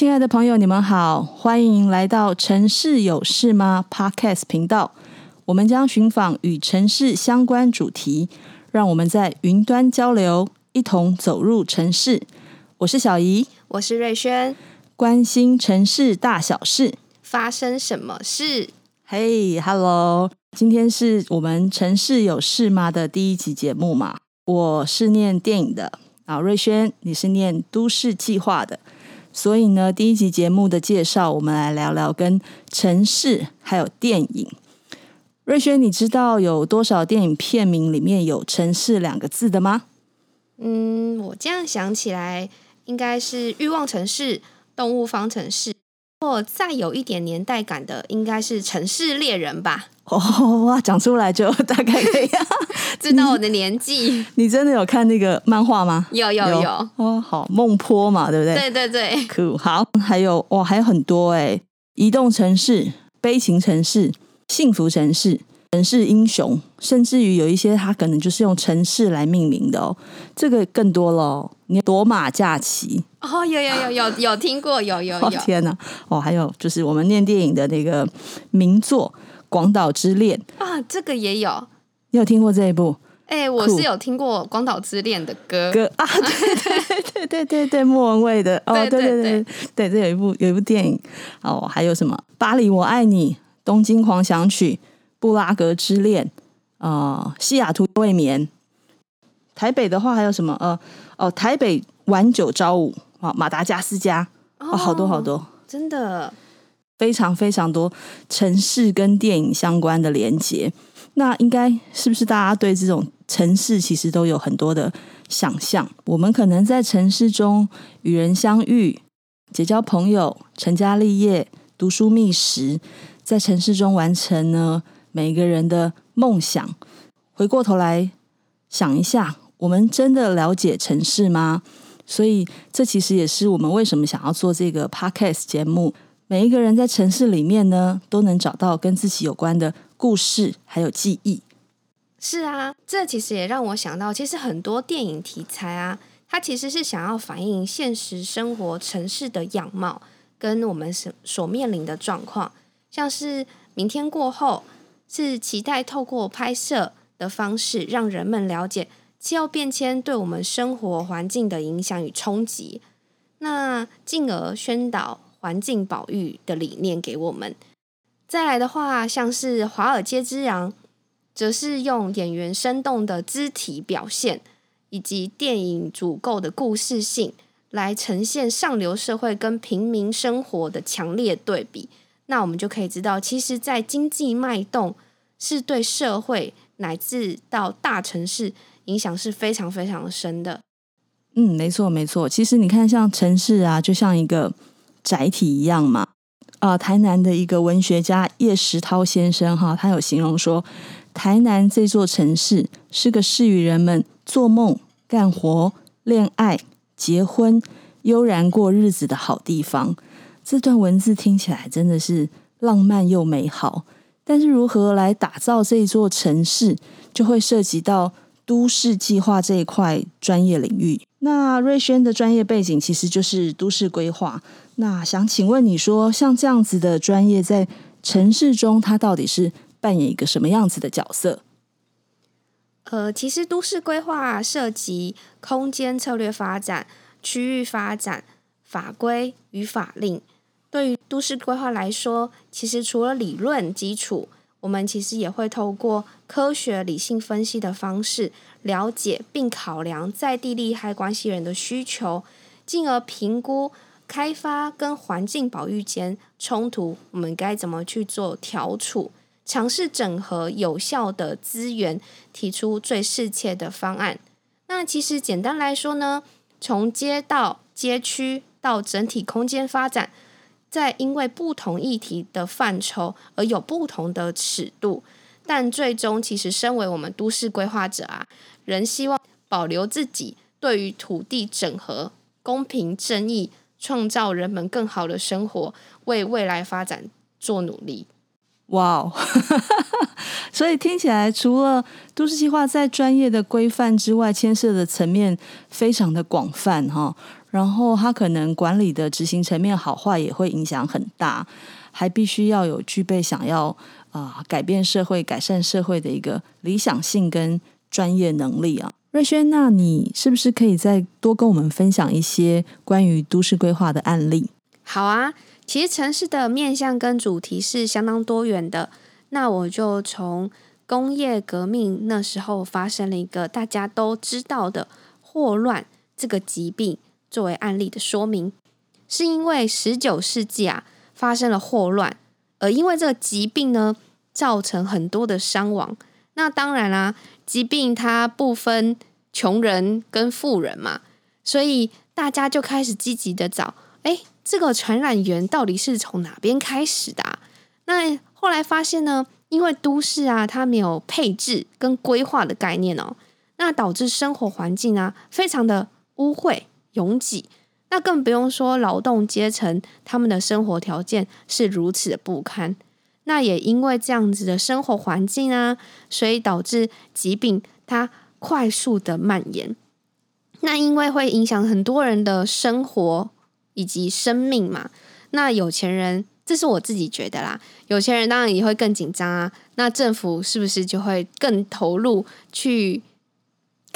亲爱的朋友，你们好，欢迎来到《城市有事吗》Podcast 频道。我们将寻访与城市相关主题，让我们在云端交流，一同走入城市。我是小怡，我是瑞轩，关心城市大小事，发生什么事？嘿，Hello，今天是我们《城市有事吗》的第一集节目嘛？我是念电影的啊，瑞轩，你是念都市计划的。所以呢，第一集节目的介绍，我们来聊聊跟城市还有电影。瑞轩，你知道有多少电影片名里面有“城市”两个字的吗？嗯，我这样想起来，应该是《欲望城市》《动物方程式》，或再有一点年代感的，应该是《城市猎人》吧。哦，哇，讲出来就 大概可以 知道我的年纪。你，真的有看那个漫画吗？有有有，有哦，好，孟坡嘛，对不对？对对对，酷。好，还有哇，还有很多哎，移动城市、悲情城市、幸福城市、城市英雄，甚至于有一些它可能就是用城市来命名的哦，这个更多了。你躲马假期哦，有有有有 有听过，有有有。哦、天哪，哦，还有就是我们念电影的那个名作。广岛之恋啊，这个也有，你有听过这一部？哎、欸，我是有听过《广岛之恋》的歌歌啊，对对对对对对，莫文蔚的哦，对对对对，对，这有一部有一部电影哦，还有什么《巴黎我爱你》《东京狂想曲》《布拉格之恋》呃，《西雅图未眠》。台北的话还有什么？呃哦，台北晚九朝五啊，马达加斯加哦，好多好多，真的。非常非常多城市跟电影相关的连接，那应该是不是大家对这种城市其实都有很多的想象？我们可能在城市中与人相遇、结交朋友、成家立业、读书觅食，在城市中完成呢每个人的梦想。回过头来想一下，我们真的了解城市吗？所以这其实也是我们为什么想要做这个 Podcast 节目。每一个人在城市里面呢，都能找到跟自己有关的故事，还有记忆。是啊，这其实也让我想到，其实很多电影题材啊，它其实是想要反映现实生活城市的样貌，跟我们所所面临的状况。像是明天过后，是期待透过拍摄的方式，让人们了解气候变迁对我们生活环境的影响与冲击，那进而宣导。环境保育的理念给我们。再来的话，像是《华尔街之狼》，则是用演员生动的肢体表现，以及电影足够的故事性，来呈现上流社会跟平民生活的强烈对比。那我们就可以知道，其实，在经济脉动是对社会乃至到大城市影响是非常非常深的。嗯，没错没错。其实你看，像城市啊，就像一个。载体一样嘛，啊、台南的一个文学家叶石涛先生哈，他有形容说，台南这座城市是个适于人们做梦、干活、恋爱、结婚、悠然过日子的好地方。这段文字听起来真的是浪漫又美好，但是如何来打造这座城市，就会涉及到都市计划这一块专业领域。那瑞轩的专业背景其实就是都市规划。那想请问你说，像这样子的专业在城市中，它到底是扮演一个什么样子的角色？呃，其实都市规划涉及空间策略发展、区域发展、法规与法令。对于都市规划来说，其实除了理论基础，我们其实也会透过科学理性分析的方式，了解并考量在地利害关系人的需求，进而评估。开发跟环境保育间冲突，我们该怎么去做调处？尝试整合有效的资源，提出最适切的方案。那其实简单来说呢，从街道、街区到整体空间发展，在因为不同议题的范畴而有不同的尺度，但最终其实身为我们都市规划者啊，仍希望保留自己对于土地整合、公平正义。创造人们更好的生活，为未来发展做努力。哇哦！所以听起来，除了都市计划在专业的规范之外，牵涉的层面非常的广泛哈。然后他可能管理的执行层面好坏也会影响很大，还必须要有具备想要啊、改变社会、改善社会的一个理想性跟专业能力啊。瑞轩，那你是不是可以再多跟我们分享一些关于都市规划的案例？好啊，其实城市的面向跟主题是相当多元的。那我就从工业革命那时候发生了一个大家都知道的霍乱这个疾病作为案例的说明，是因为十九世纪啊发生了霍乱，而因为这个疾病呢造成很多的伤亡。那当然啦、疾病它不分穷人跟富人嘛，所以大家就开始积极的找，哎，这个传染源到底是从哪边开始的？那后来发现呢，因为都市啊，它没有配置跟规划的概念哦，那导致生活环境啊非常的污秽拥挤，那更不用说劳动阶层他们的生活条件是如此的不堪。那也因为这样子的生活环境啊，所以导致疾病它快速的蔓延。那因为会影响很多人的生活以及生命嘛，那有钱人，这是我自己觉得啦，有钱人当然也会更紧张啊。那政府是不是就会更投入去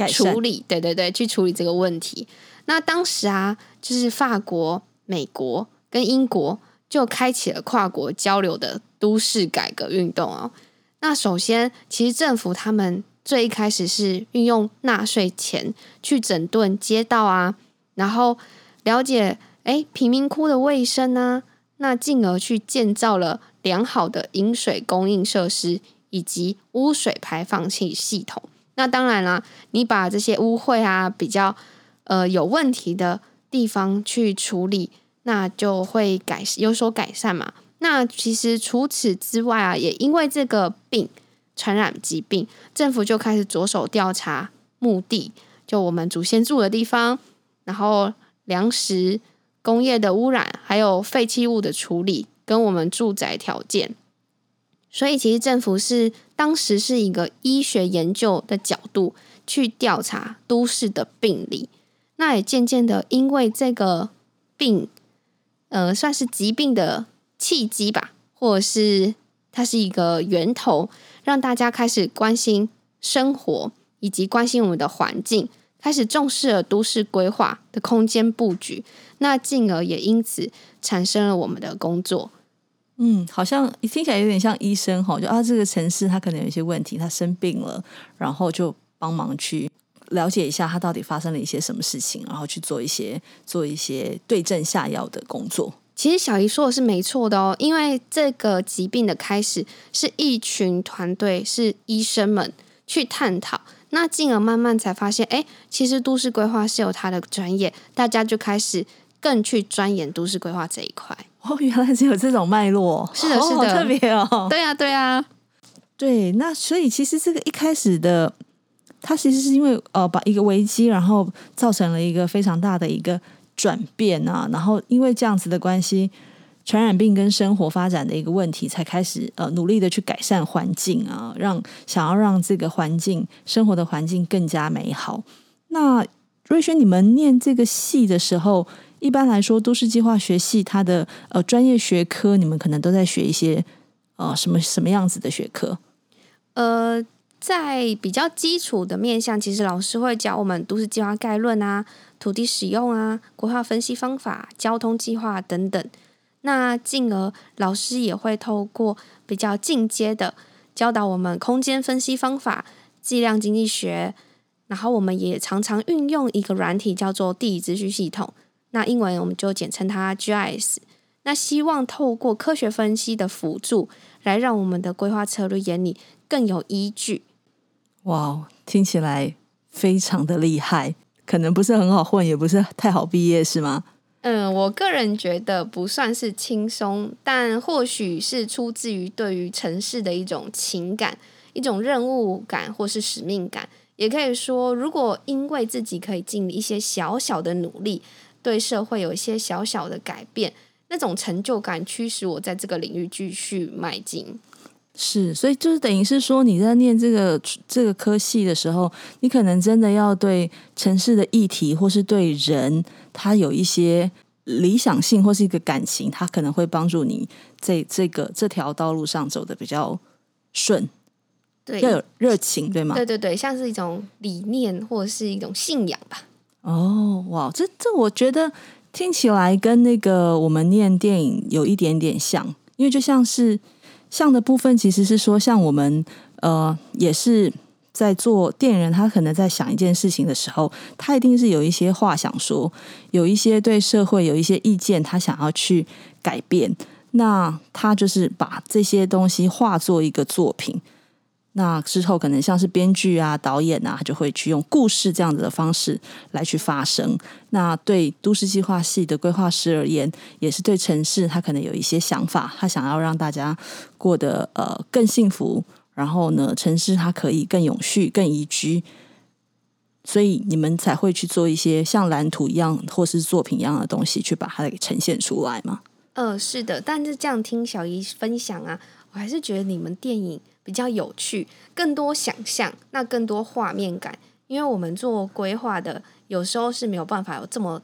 处理？对对对，去处理这个问题。那当时啊，就是法国、美国跟英国。就开启了跨国交流的都市改革运动哦。那首先，其实政府他们最一开始是运用纳税钱去整顿街道啊，然后了解诶贫民窟的卫生啊，那进而去建造了良好的饮水供应设施以及污水排放器系统。那当然啦，你把这些污秽啊比较呃有问题的地方去处理。那就会改有所改善嘛。那其实除此之外啊，也因为这个病传染疾病，政府就开始着手调查墓地，就我们祖先住的地方，然后粮食、工业的污染，还有废弃物的处理，跟我们住宅条件。所以其实政府是当时是一个医学研究的角度去调查都市的病理。那也渐渐的因为这个病。呃，算是疾病的契机吧，或者是它是一个源头，让大家开始关心生活，以及关心我们的环境，开始重视了都市规划的空间布局，那进而也因此产生了我们的工作。嗯，好像听起来有点像医生哈，就啊，这个城市它可能有一些问题，它生病了，然后就帮忙去。了解一下他到底发生了一些什么事情，然后去做一些做一些对症下药的工作。其实小姨说的是没错的哦，因为这个疾病的开始是一群团队，是医生们去探讨，那进而慢慢才发现，哎，其实都市规划是有它的专业，大家就开始更去钻研都市规划这一块。哦，原来是有这种脉络，是的，是的，哦，特别哦。对啊，对啊，对。那所以其实这个一开始的。它其实是因为呃，把一个危机，然后造成了一个非常大的一个转变啊，然后因为这样子的关系，传染病跟生活发展的一个问题，才开始呃努力的去改善环境啊，让想要让这个环境生活的环境更加美好。那瑞轩，你们念这个系的时候，一般来说都市计划学系它的呃专业学科，你们可能都在学一些呃什么什么样子的学科？呃。在比较基础的面向，其实老师会教我们都市计划概论啊、土地使用啊、规划分析方法、交通计划等等。那进而老师也会透过比较进阶的教导我们空间分析方法、计量经济学。然后我们也常常运用一个软体叫做地理资讯系统，那英文我们就简称它 GIS。那希望透过科学分析的辅助，来让我们的规划策略眼里更有依据。哇听起来非常的厉害，可能不是很好混，也不是太好毕业，是吗？嗯，我个人觉得不算是轻松，但或许是出自于对于城市的一种情感、一种任务感或是使命感。也可以说，如果因为自己可以尽一些小小的努力，对社会有一些小小的改变，那种成就感驱使我在这个领域继续迈进。是，所以就是等于是说，你在念这个这个科系的时候，你可能真的要对城市的议题，或是对人，他有一些理想性，或是一个感情，他可能会帮助你在这个这条道路上走的比较顺。对，要有热情，对吗？对对对，像是一种理念或者是一种信仰吧。哦，哇，这这我觉得听起来跟那个我们念电影有一点点像，因为就像是。像的部分其实是说，像我们呃，也是在做电影人，他可能在想一件事情的时候，他一定是有一些话想说，有一些对社会有一些意见，他想要去改变，那他就是把这些东西化作一个作品。那之后，可能像是编剧啊、导演啊，就会去用故事这样子的方式来去发声。那对都市计划系的规划师而言，也是对城市，他可能有一些想法，他想要让大家过得呃更幸福，然后呢，城市它可以更永续、更宜居。所以你们才会去做一些像蓝图一样或是作品一样的东西，去把它给呈现出来吗？呃，是的。但是这样听小姨分享啊，我还是觉得你们电影。比较有趣，更多想象，那更多画面感。因为我们做规划的，有时候是没有办法有这么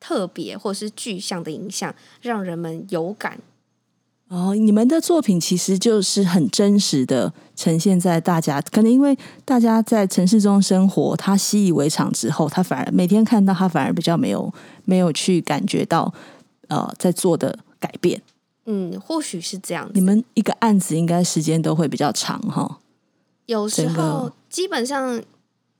特别或是具象的影像，让人们有感。哦，你们的作品其实就是很真实的呈现在大家，可能因为大家在城市中生活，他习以为常之后，他反而每天看到他反而比较没有没有去感觉到呃在做的改变。嗯，或许是这样。你们一个案子应该时间都会比较长哈？有时候基本上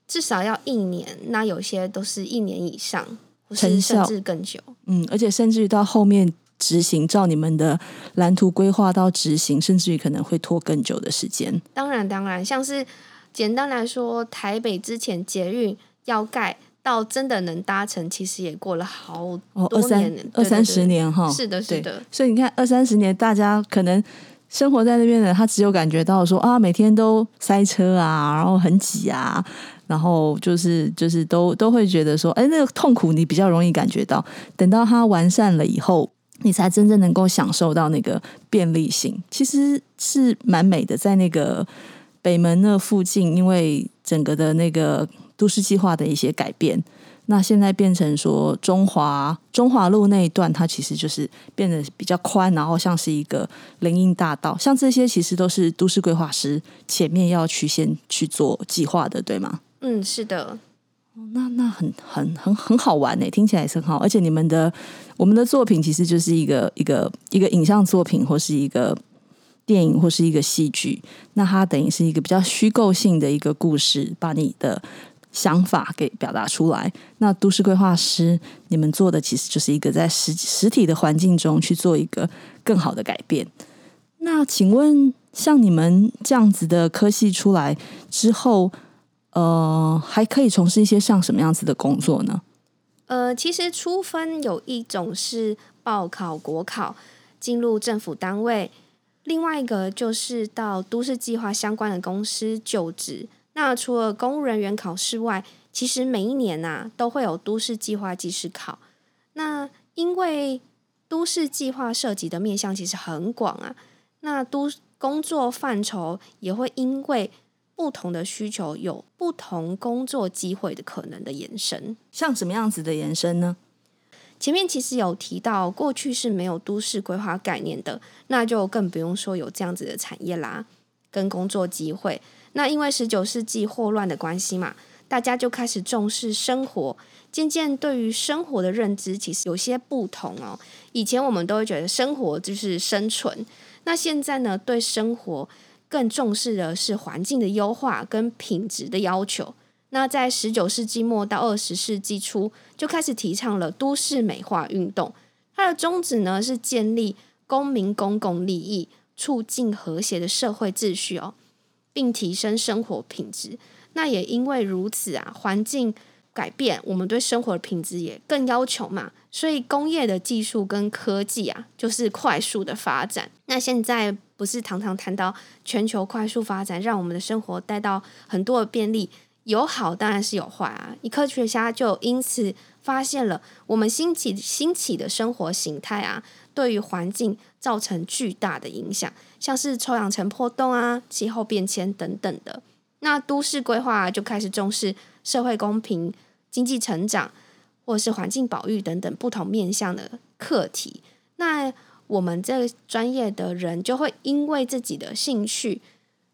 至少要一年，那有些都是一年以上，或是甚至更久。嗯，而且甚至于到后面执行，照你们的蓝图规划到执行，甚至于可能会拖更久的时间。当然，当然，像是简单来说，台北之前捷运要盖。到真的能搭乘，其实也过了好多年，哦、二三十年哈。是的，是的。所以你看，二三十年，大家可能生活在那边的，他只有感觉到说啊，每天都塞车啊，然后很挤啊，然后就是就是都都会觉得说，哎，那个痛苦你比较容易感觉到。等到它完善了以后，你才真正能够享受到那个便利性，其实是蛮美的。在那个北门那附近，因为整个的那个。都市计划的一些改变，那现在变成说中华中华路那一段，它其实就是变得比较宽，然后像是一个林荫大道，像这些其实都是都市规划师前面要去先去做计划的，对吗？嗯，是的。那那很很很很好玩呢，听起来是很好，而且你们的我们的作品其实就是一个一个一个影像作品，或是一个电影，或是一个戏剧，那它等于是一个比较虚构性的一个故事，把你的。想法给表达出来。那都市规划师，你们做的其实就是一个在实实体的环境中去做一个更好的改变。那请问，像你们这样子的科系出来之后，呃，还可以从事一些像什么样子的工作呢？呃，其实初分有一种是报考国考进入政府单位，另外一个就是到都市计划相关的公司就职。那除了公务人员考试外，其实每一年呐、啊、都会有都市计划技师考。那因为都市计划涉及的面向其实很广啊，那都工作范畴也会因为不同的需求有不同工作机会的可能的延伸。像什么样子的延伸呢？前面其实有提到，过去是没有都市规划概念的，那就更不用说有这样子的产业啦，跟工作机会。那因为十九世纪霍乱的关系嘛，大家就开始重视生活，渐渐对于生活的认知其实有些不同哦。以前我们都会觉得生活就是生存，那现在呢，对生活更重视的是环境的优化跟品质的要求。那在十九世纪末到二十世纪初，就开始提倡了都市美化运动，它的宗旨呢是建立公民公共利益，促进和谐的社会秩序哦。并提升生活品质。那也因为如此啊，环境改变，我们对生活的品质也更要求嘛。所以工业的技术跟科技啊，就是快速的发展。那现在不是常常谈到全球快速发展，让我们的生活带到很多的便利，有好当然是有坏啊。一科学家就因此发现了，我们兴起兴起的生活形态啊，对于环境造成巨大的影响，像是臭氧层破洞啊、气候变迁等等的。那都市规划就开始重视社会公平、经济成长，或是环境保育等等不同面向的课题。那我们这个专业的人就会因为自己的兴趣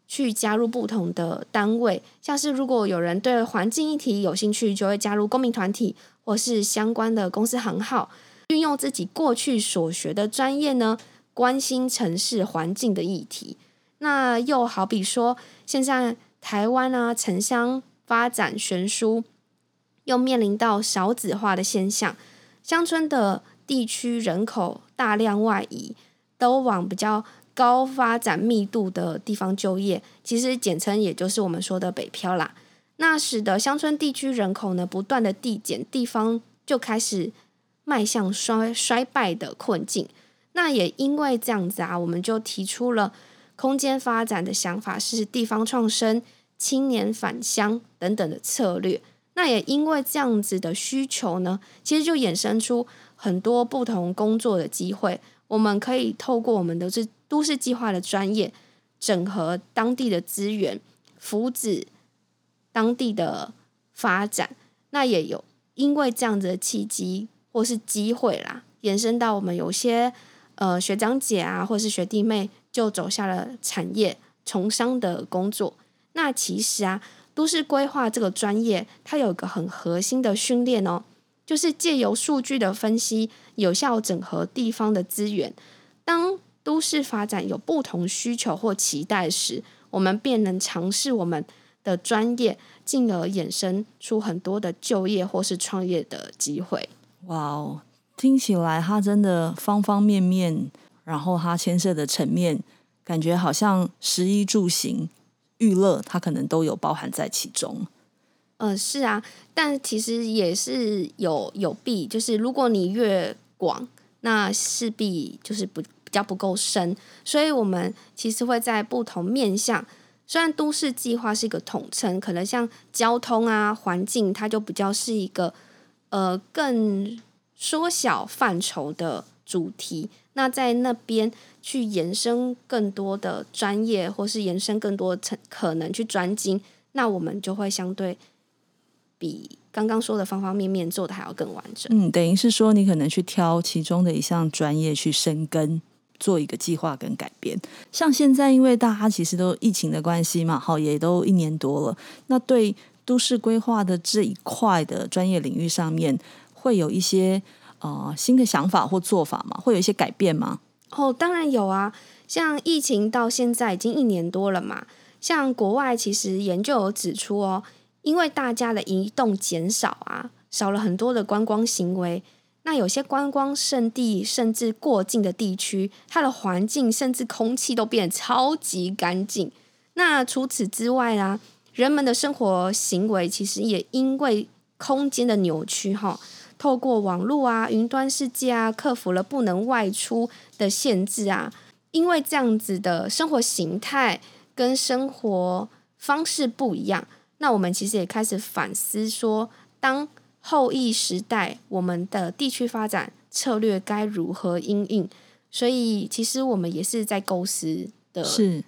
去加入不同的单位，像是如果有人对环境议题有兴趣，就会加入公民团体或是相关的公司行号，运用自己过去所学的专业呢，关心城市环境的议题。那又好比说，现在。台湾啊，城乡发展悬殊，又面临到少子化的现象，乡村的地区人口大量外移，都往比较高发展密度的地方就业，其实简称也就是我们说的北漂啦。那使得乡村地区人口呢不断的递减，地方就开始迈向衰衰败的困境。那也因为这样子啊，我们就提出了。空间发展的想法是地方创生、青年返乡等等的策略。那也因为这样子的需求呢，其实就衍生出很多不同工作的机会。我们可以透过我们的这都市计划的专业，整合当地的资源，扶植当地的发展。那也有因为这样子的契机或是机会啦，延伸到我们有些呃学长姐啊，或是学弟妹。就走下了产业从商的工作。那其实啊，都市规划这个专业，它有一个很核心的训练哦，就是借由数据的分析，有效整合地方的资源。当都市发展有不同需求或期待时，我们便能尝试我们的专业，进而衍生出很多的就业或是创业的机会。哇哦，听起来它真的方方面面。然后它牵涉的层面，感觉好像食衣住行、娱乐，它可能都有包含在其中。嗯、是啊，但其实也是有有弊，就是如果你越广，那势必就是不比较不够深。所以我们其实会在不同面向，虽然都市计划是一个统称，可能像交通啊、环境，它就比较是一个呃更缩小范畴的主题。那在那边去延伸更多的专业，或是延伸更多层可能去专精，那我们就会相对比刚刚说的方方面面做的还要更完整。嗯，等于是说你可能去挑其中的一项专业去深耕，做一个计划跟改变。像现在因为大家其实都疫情的关系嘛，好，也都一年多了，那对都市规划的这一块的专业领域上面会有一些。呃，新的想法或做法吗？会有一些改变吗？哦，当然有啊。像疫情到现在已经一年多了嘛，像国外其实研究有指出哦，因为大家的移动减少啊，少了很多的观光行为。那有些观光胜地甚至过境的地区，它的环境甚至空气都变得超级干净。那除此之外啦，人们的生活行为其实也因为空间的扭曲哈。透过网络啊、云端世界啊，克服了不能外出的限制啊。因为这样子的生活形态跟生活方式不一样，那我们其实也开始反思说，当后疫时代，我们的地区发展策略该如何应应？所以，其实我们也是在构思的。是，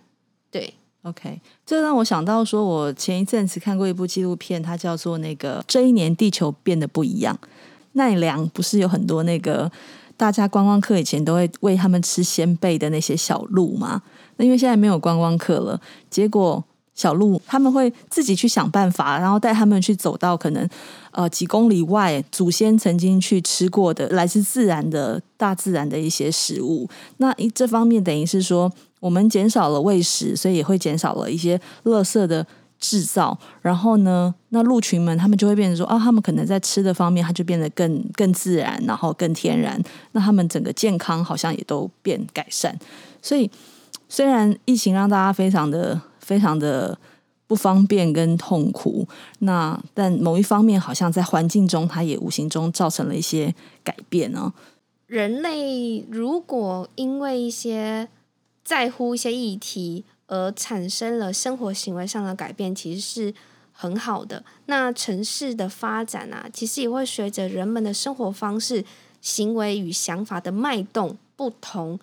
对，OK，这让我想到说，我前一阵子看过一部纪录片，它叫做《那个这一年地球变得不一样》。奈良不是有很多那个大家观光客以前都会喂他们吃仙贝的那些小鹿吗？那因为现在没有观光客了，结果小鹿他们会自己去想办法，然后带他们去走到可能呃几公里外祖先曾经去吃过的来自自然的大自然的一些食物。那这方面等于是说我们减少了喂食，所以也会减少了一些垃圾的。制造，然后呢，那鹿群们他们就会变成说啊，他们可能在吃的方面，它就变得更更自然，然后更天然。那他们整个健康好像也都变改善。所以，虽然疫情让大家非常的非常的不方便跟痛苦，那但某一方面好像在环境中，它也无形中造成了一些改变呢。人类如果因为一些在乎一些议题，而产生了生活行为上的改变，其实是很好的。那城市的发展啊，其实也会随着人们的生活方式、行为与想法的脉动不同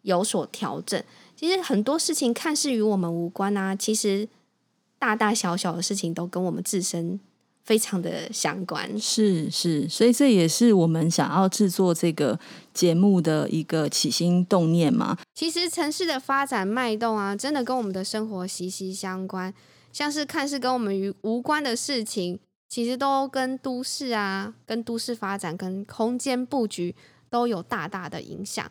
有所调整。其实很多事情看似与我们无关啊，其实大大小小的事情都跟我们自身非常的相关。是是，所以这也是我们想要制作这个节目的一个起心动念嘛。其实城市的发展脉动啊，真的跟我们的生活息息相关。像是看似跟我们与无关的事情，其实都跟都市啊、跟都市发展、跟空间布局都有大大的影响。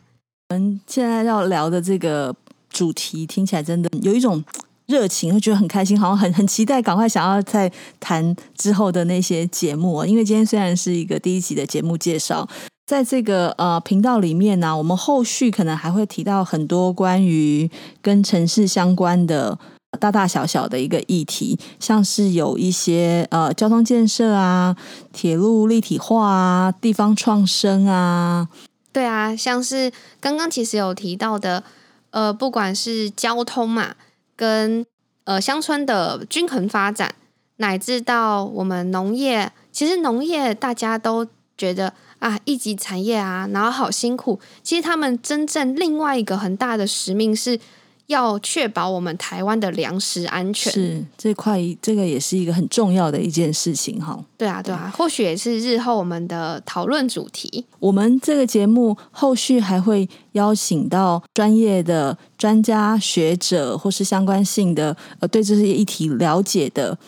我们现在要聊的这个主题，听起来真的有一种热情，会觉得很开心，好像很很期待，赶快想要再谈之后的那些节目。因为今天虽然是一个第一集的节目介绍，在这个呃频道里面呢、我们后续可能还会提到很多关于跟城市相关的。大大小小的一个议题，像是有一些呃交通建设啊、铁路立体化啊、地方创生啊，对啊，像是刚刚其实有提到的，呃，不管是交通嘛，跟呃乡村的均衡发展，乃至到我们农业，其实农业大家都觉得啊一级产业啊，然后好辛苦，其实他们真正另外一个很大的使命是。要确保我们台湾的粮食安全，是这块，这个也是一个很重要的一件事情哈。对啊，对啊，或许也是日后我们的讨论主题。我们这个节目后续还会邀请到专业的专家学者，或是相关性的呃，对这些议题了解的。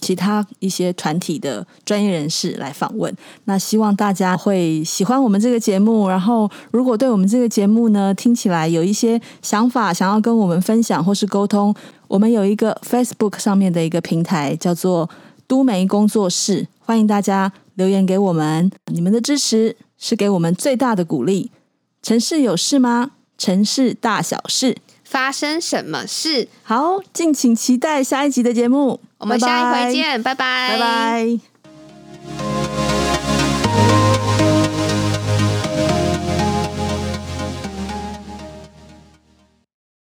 其他一些团体的专业人士来访问，那希望大家会喜欢我们这个节目。然后，如果对我们这个节目呢，听起来有一些想法，想要跟我们分享或是沟通，我们有一个 Facebook 上面的一个平台，叫做都媒工作室，欢迎大家留言给我们。你们的支持是给我们最大的鼓励。城市有事吗？城市大小事。发生什么事？好，敬请期待下一集的节目。我们下一回见，拜拜，拜拜。拜拜。